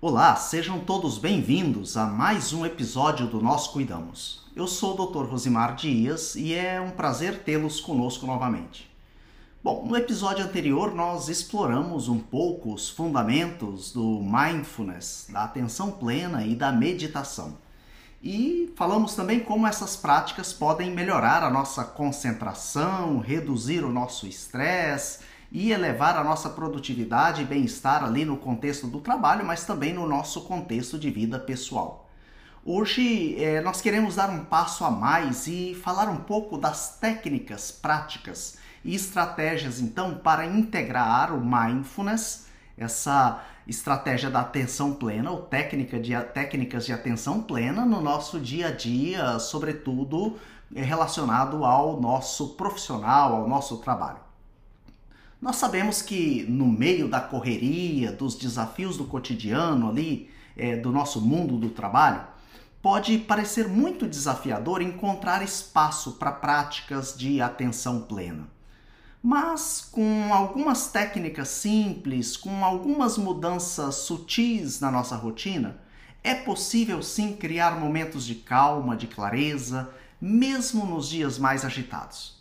Olá, sejam todos bem-vindos a mais um episódio do Nós Cuidamos. Eu sou o Dr. Rosimar Dias e é um prazer tê-los conosco novamente. Bom, no episódio anterior nós exploramos um pouco os fundamentos do mindfulness, da atenção plena e da meditação. E falamos também como essas práticas podem melhorar a nossa concentração, reduzir o nosso estresse e elevar a nossa produtividade e bem-estar ali no contexto do trabalho, mas também no nosso contexto de vida pessoal. Hoje é, nós queremos dar um passo a mais e falar um pouco das técnicas práticas e estratégias então para integrar o mindfulness, essa estratégia da atenção plena ou técnica de, técnicas de atenção plena no nosso dia a dia, sobretudo é, relacionado ao nosso profissional, ao nosso trabalho. Nós sabemos que no meio da correria, dos desafios do cotidiano ali, é, do nosso mundo do trabalho, pode parecer muito desafiador encontrar espaço para práticas de atenção plena. Mas com algumas técnicas simples, com algumas mudanças sutis na nossa rotina, é possível sim criar momentos de calma, de clareza, mesmo nos dias mais agitados.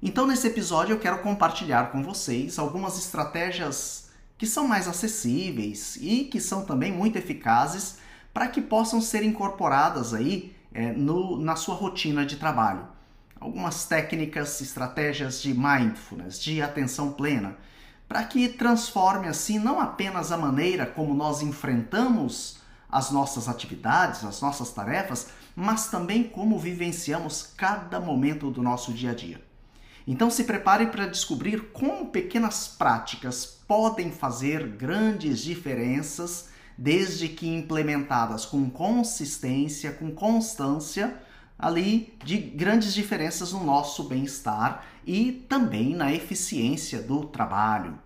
Então, nesse episódio, eu quero compartilhar com vocês algumas estratégias que são mais acessíveis e que são também muito eficazes para que possam ser incorporadas aí é, no, na sua rotina de trabalho. Algumas técnicas, estratégias de mindfulness, de atenção plena, para que transforme assim não apenas a maneira como nós enfrentamos as nossas atividades, as nossas tarefas, mas também como vivenciamos cada momento do nosso dia a dia. Então se prepare para descobrir como pequenas práticas podem fazer grandes diferenças desde que implementadas com consistência, com constância, ali de grandes diferenças no nosso bem-estar e também na eficiência do trabalho.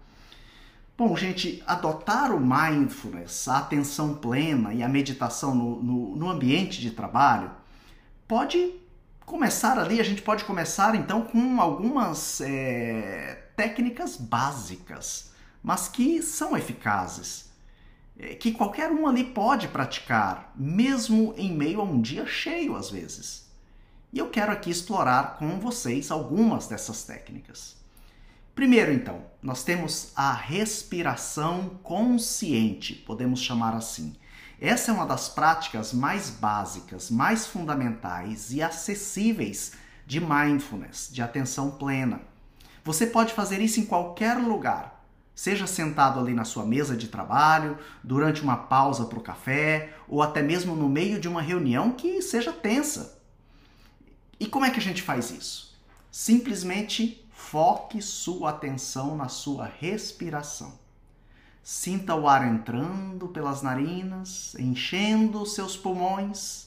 Bom, gente, adotar o mindfulness, a atenção plena e a meditação no, no, no ambiente de trabalho pode começar ali, a gente pode começar então com algumas é, técnicas básicas, mas que são eficazes, é, que qualquer um ali pode praticar, mesmo em meio a um dia cheio às vezes. E eu quero aqui explorar com vocês algumas dessas técnicas. Primeiro, então, nós temos a respiração consciente, podemos chamar assim. Essa é uma das práticas mais básicas, mais fundamentais e acessíveis de mindfulness, de atenção plena. Você pode fazer isso em qualquer lugar, seja sentado ali na sua mesa de trabalho, durante uma pausa para o café ou até mesmo no meio de uma reunião que seja tensa. E como é que a gente faz isso? Simplesmente foque sua atenção na sua respiração. Sinta o ar entrando pelas narinas, enchendo seus pulmões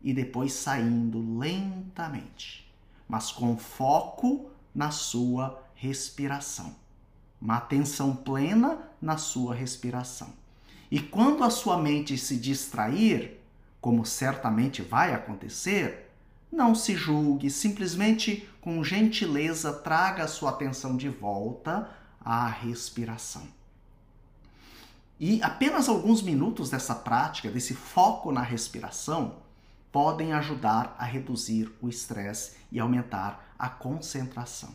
e depois saindo lentamente, mas com foco na sua respiração. Uma atenção plena na sua respiração. E quando a sua mente se distrair, como certamente vai acontecer, não se julgue, simplesmente com gentileza traga a sua atenção de volta à respiração. E apenas alguns minutos dessa prática, desse foco na respiração, podem ajudar a reduzir o estresse e aumentar a concentração.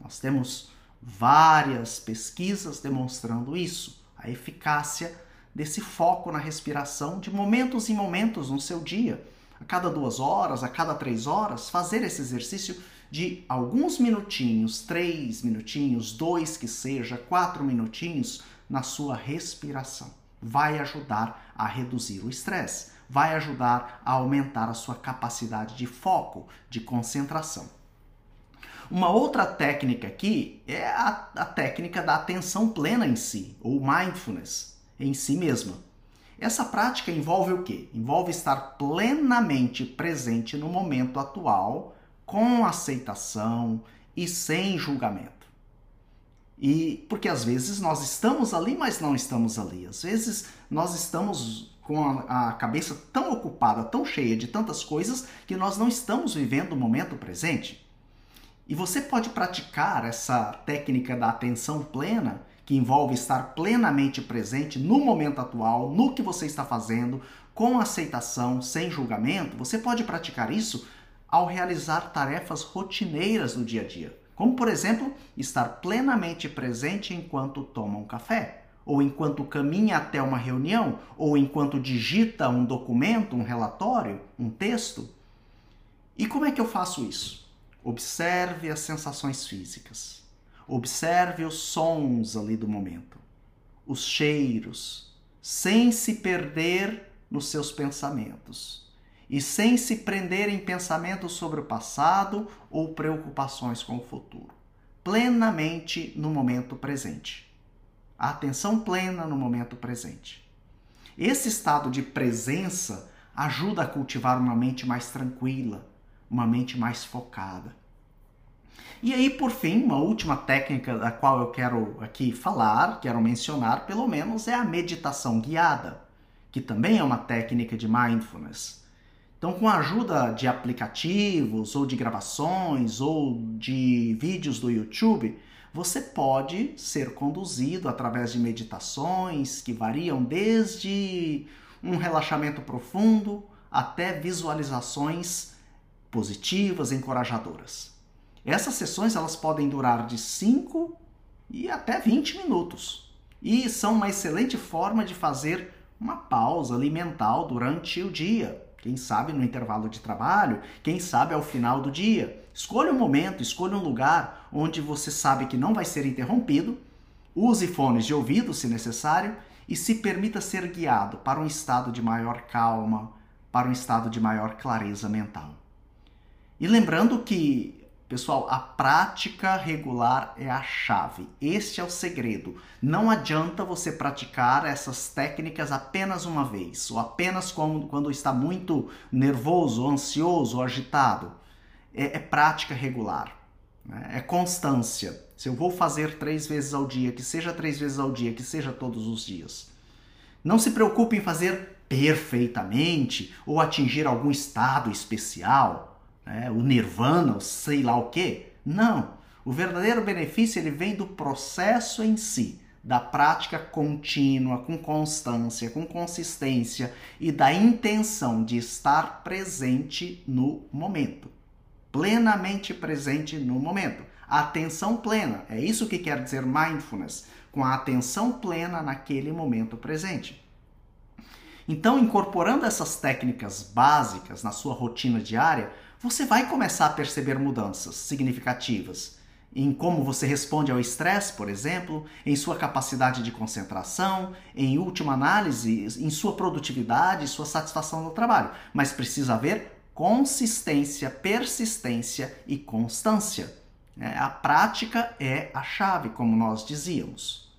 Nós temos várias pesquisas demonstrando isso, a eficácia desse foco na respiração de momentos em momentos no seu dia. A cada duas horas, a cada três horas, fazer esse exercício de alguns minutinhos, três minutinhos, dois que seja, quatro minutinhos, na sua respiração. Vai ajudar a reduzir o estresse, vai ajudar a aumentar a sua capacidade de foco, de concentração. Uma outra técnica aqui é a, a técnica da atenção plena em si, ou mindfulness em si mesma. Essa prática envolve o quê? Envolve estar plenamente presente no momento atual, com aceitação e sem julgamento. E porque às vezes nós estamos ali, mas não estamos ali. Às vezes nós estamos com a, a, cabeça tão ocupada, tão cheia de tantas coisas, que nós não estamos vivendo o momento presente. E você pode praticar essa técnica da atenção plena, que envolve estar plenamente presente no momento atual, no que você está fazendo, com aceitação, sem julgamento, você pode praticar isso ao realizar tarefas rotineiras no dia a dia, como por exemplo, estar plenamente presente enquanto toma um café, ou enquanto caminha até uma reunião, ou enquanto digita um documento, um relatório, um texto. E como é que eu faço isso? Observe as sensações físicas. Observe os sons ali do momento, os cheiros, sem se perder nos seus pensamentos e sem se prender em pensamentos sobre o passado ou preocupações com o futuro. Plenamente no momento presente. A atenção plena no momento presente. Esse estado de presença ajuda a cultivar uma mente mais tranquila, uma mente mais focada. E aí, por fim, uma última técnica da qual eu quero aqui falar, quero mencionar, pelo menos, é a meditação guiada, que também é uma técnica de mindfulness. Então, com a ajuda de aplicativos, ou de gravações, ou de vídeos do YouTube, você pode ser conduzido através de meditações que variam desde um relaxamento profundo até visualizações positivas, encorajadoras. Essas sessões elas podem durar de 5 e até 20 minutos e são uma excelente forma de fazer uma pausa ali mental durante o dia. Quem sabe no intervalo de trabalho, quem sabe ao final do dia. Escolha um momento, escolha um lugar onde você sabe que não vai ser interrompido. Use fones de ouvido se necessário e se permita ser guiado para um estado de maior calma, para um estado de maior clareza mental. E lembrando que, pessoal, a prática regular é a chave. Este é o segredo. Não adianta você praticar essas técnicas apenas uma vez, ou apenas quando, está muito nervoso, ansioso, agitado. É, é prática regular. Né? É constância. Se eu vou fazer três vezes ao dia, que seja três vezes ao dia, que seja todos os dias. Não se preocupe em fazer perfeitamente ou atingir algum estado especial né, o nirvana, o sei lá o que. Não. O verdadeiro benefício ele vem do processo em si, da prática contínua, com constância, com consistência e da intenção de estar presente no momento. Plenamente presente no momento. Atenção plena, é isso que quer dizer mindfulness, com a atenção plena naquele momento presente. Então, incorporando essas técnicas básicas na sua rotina diária, você vai começar a perceber mudanças significativas em como você responde ao estresse, por exemplo, em sua capacidade de concentração, em última análise, em sua produtividade, sua satisfação no trabalho. Mas precisa haver consistência, persistência e constância. É, a prática é a chave, como nós dizíamos.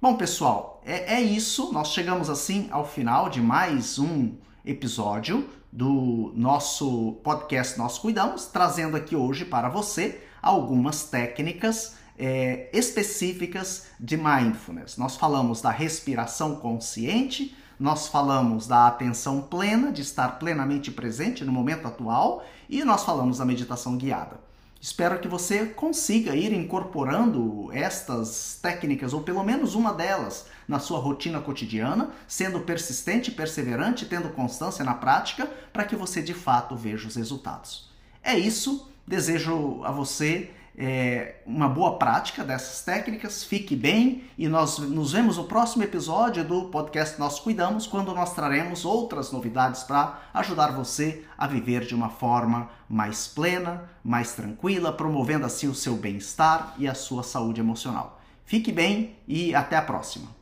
Bom, pessoal, é, é isso. Nós chegamos assim ao final de mais um episódio do nosso podcast Nós Cuidamos, trazendo aqui hoje para você algumas técnicas é, específicas de mindfulness. Nós falamos da respiração consciente, nós falamos da atenção plena, de estar plenamente presente no momento atual, e nós falamos da meditação guiada. Espero que você consiga ir incorporando estas técnicas, ou pelo menos uma delas, na sua rotina cotidiana, sendo persistente, perseverante, tendo constância na prática, para que você de fato veja os resultados. É isso, desejo a você é, uma boa prática dessas técnicas, fique bem e nós nos vemos no próximo episódio do podcast Nós Cuidamos, quando nós traremos outras novidades para ajudar você a viver de uma forma mais plena, mais tranquila, promovendo assim o seu bem-estar e a sua saúde emocional. Fique bem e até a próxima!